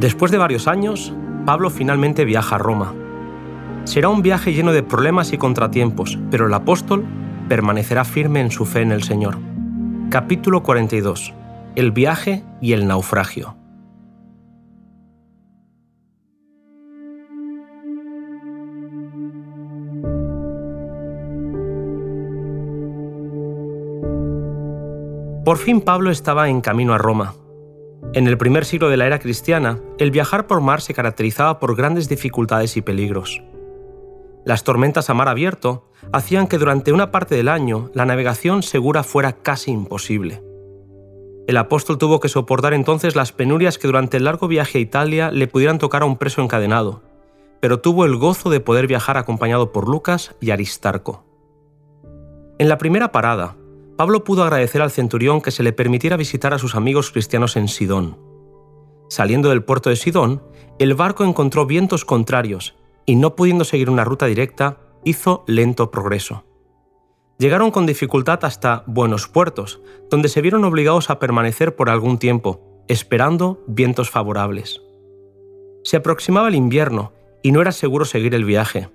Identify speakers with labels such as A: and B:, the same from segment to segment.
A: Después de varios años, Pablo finalmente viaja a Roma. Será un viaje lleno de problemas y contratiempos, pero el apóstol permanecerá firme en su fe en el Señor. Capítulo 42. El viaje y el naufragio. Por fin Pablo estaba en camino a Roma. En el primer siglo de la era cristiana, el viajar por mar se caracterizaba por grandes dificultades y peligros. Las tormentas a mar abierto hacían que durante una parte del año la navegación segura fuera casi imposible. El apóstol tuvo que soportar entonces las penurias que durante el largo viaje a Italia le pudieran tocar a un preso encadenado, pero tuvo el gozo de poder viajar acompañado por Lucas y Aristarco. En la primera parada, Pablo pudo agradecer al centurión que se le permitiera visitar a sus amigos cristianos en Sidón. Saliendo del puerto de Sidón, el barco encontró vientos contrarios y no pudiendo seguir una ruta directa, hizo lento progreso. Llegaron con dificultad hasta Buenos Puertos, donde se vieron obligados a permanecer por algún tiempo, esperando vientos favorables. Se aproximaba el invierno y no era seguro seguir el viaje.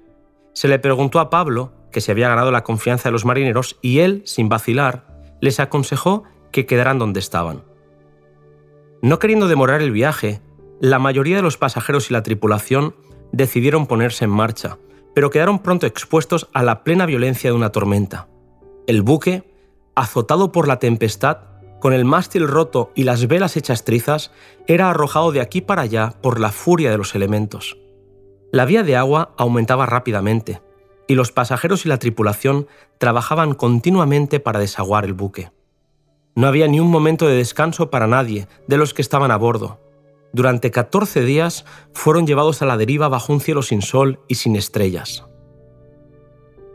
A: Se le preguntó a Pablo que se había ganado la confianza de los marineros y él, sin vacilar, les aconsejó que quedaran donde estaban. No queriendo demorar el viaje, la mayoría de los pasajeros y la tripulación decidieron ponerse en marcha, pero quedaron pronto expuestos a la plena violencia de una tormenta. El buque, azotado por la tempestad, con el mástil roto y las velas hechas trizas, era arrojado de aquí para allá por la furia de los elementos. La vía de agua aumentaba rápidamente, y los pasajeros y la tripulación trabajaban continuamente para desaguar el buque. No había ni un momento de descanso para nadie de los que estaban a bordo. Durante 14 días fueron llevados a la deriva bajo un cielo sin sol y sin estrellas.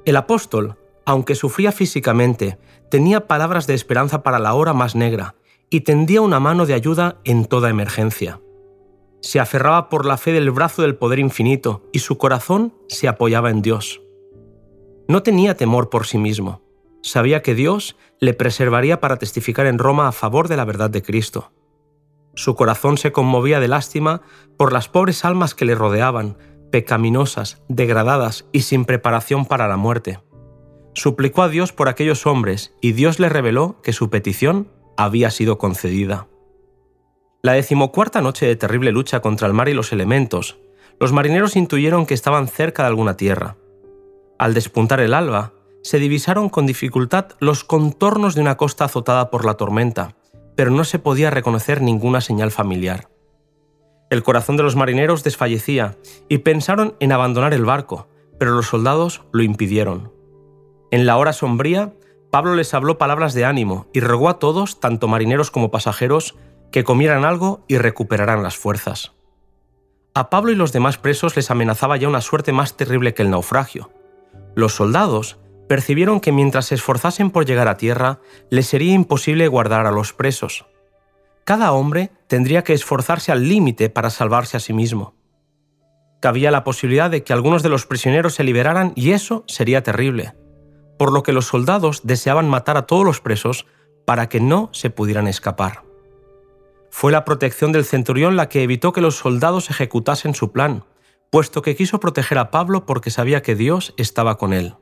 A: El apóstol, aunque sufría físicamente, tenía palabras de esperanza para la hora más negra y tendía una mano de ayuda en toda emergencia. Se aferraba por la fe del brazo del poder infinito y su corazón se apoyaba en Dios. No tenía temor por sí mismo. Sabía que Dios le preservaría para testificar en Roma a favor de la verdad de Cristo. Su corazón se conmovía de lástima por las pobres almas que le rodeaban, pecaminosas, degradadas y sin preparación para la muerte. Suplicó a Dios por aquellos hombres y Dios le reveló que su petición había sido concedida. La decimocuarta noche de terrible lucha contra el mar y los elementos, los marineros intuyeron que estaban cerca de alguna tierra. Al despuntar el alba, se divisaron con dificultad los contornos de una costa azotada por la tormenta, pero no se podía reconocer ninguna señal familiar. El corazón de los marineros desfallecía y pensaron en abandonar el barco, pero los soldados lo impidieron. En la hora sombría, Pablo les habló palabras de ánimo y rogó a todos, tanto marineros como pasajeros, que comieran algo y recuperaran las fuerzas. A Pablo y los demás presos les amenazaba ya una suerte más terrible que el naufragio, los soldados percibieron que mientras se esforzasen por llegar a tierra, les sería imposible guardar a los presos. Cada hombre tendría que esforzarse al límite para salvarse a sí mismo. Cabía la posibilidad de que algunos de los prisioneros se liberaran y eso sería terrible, por lo que los soldados deseaban matar a todos los presos para que no se pudieran escapar. Fue la protección del centurión la que evitó que los soldados ejecutasen su plan, puesto que quiso proteger a Pablo porque sabía que Dios estaba con él.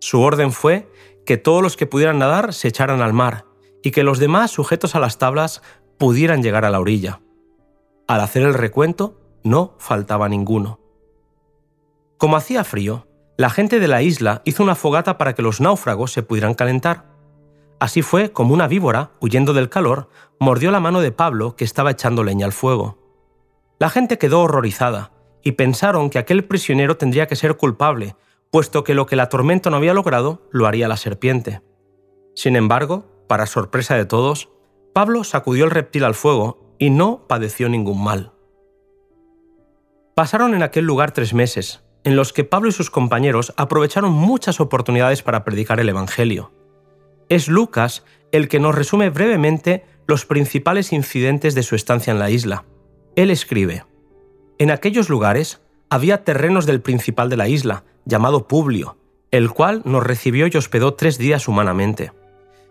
A: Su orden fue que todos los que pudieran nadar se echaran al mar y que los demás, sujetos a las tablas, pudieran llegar a la orilla. Al hacer el recuento, no faltaba ninguno. Como hacía frío, la gente de la isla hizo una fogata para que los náufragos se pudieran calentar. Así fue como una víbora, huyendo del calor, mordió la mano de Pablo que estaba echando leña al fuego. La gente quedó horrorizada, y pensaron que aquel prisionero tendría que ser culpable, puesto que lo que la tormenta no había logrado lo haría la serpiente. Sin embargo, para sorpresa de todos, Pablo sacudió el reptil al fuego y no padeció ningún mal. Pasaron en aquel lugar tres meses, en los que Pablo y sus compañeros aprovecharon muchas oportunidades para predicar el Evangelio. Es Lucas el que nos resume brevemente los principales incidentes de su estancia en la isla. Él escribe, en aquellos lugares había terrenos del principal de la isla, llamado Publio, el cual nos recibió y hospedó tres días humanamente.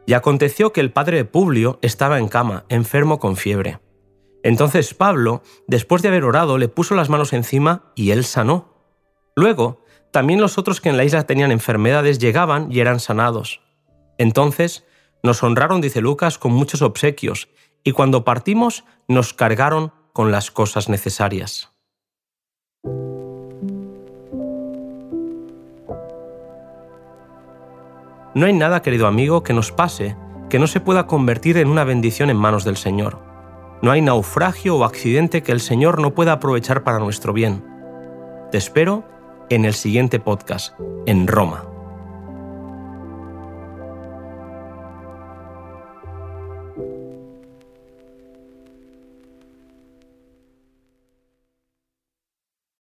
A: Y aconteció que el padre de Publio estaba en cama, enfermo con fiebre. Entonces Pablo, después de haber orado, le puso las manos encima y él sanó. Luego, también los otros que en la isla tenían enfermedades llegaban y eran sanados. Entonces, nos honraron, dice Lucas, con muchos obsequios, y cuando partimos nos cargaron con las cosas necesarias. No hay nada, querido amigo, que nos pase que no se pueda convertir en una bendición en manos del Señor. No hay naufragio o accidente que el Señor no pueda aprovechar para nuestro bien. Te espero en el siguiente podcast, en Roma.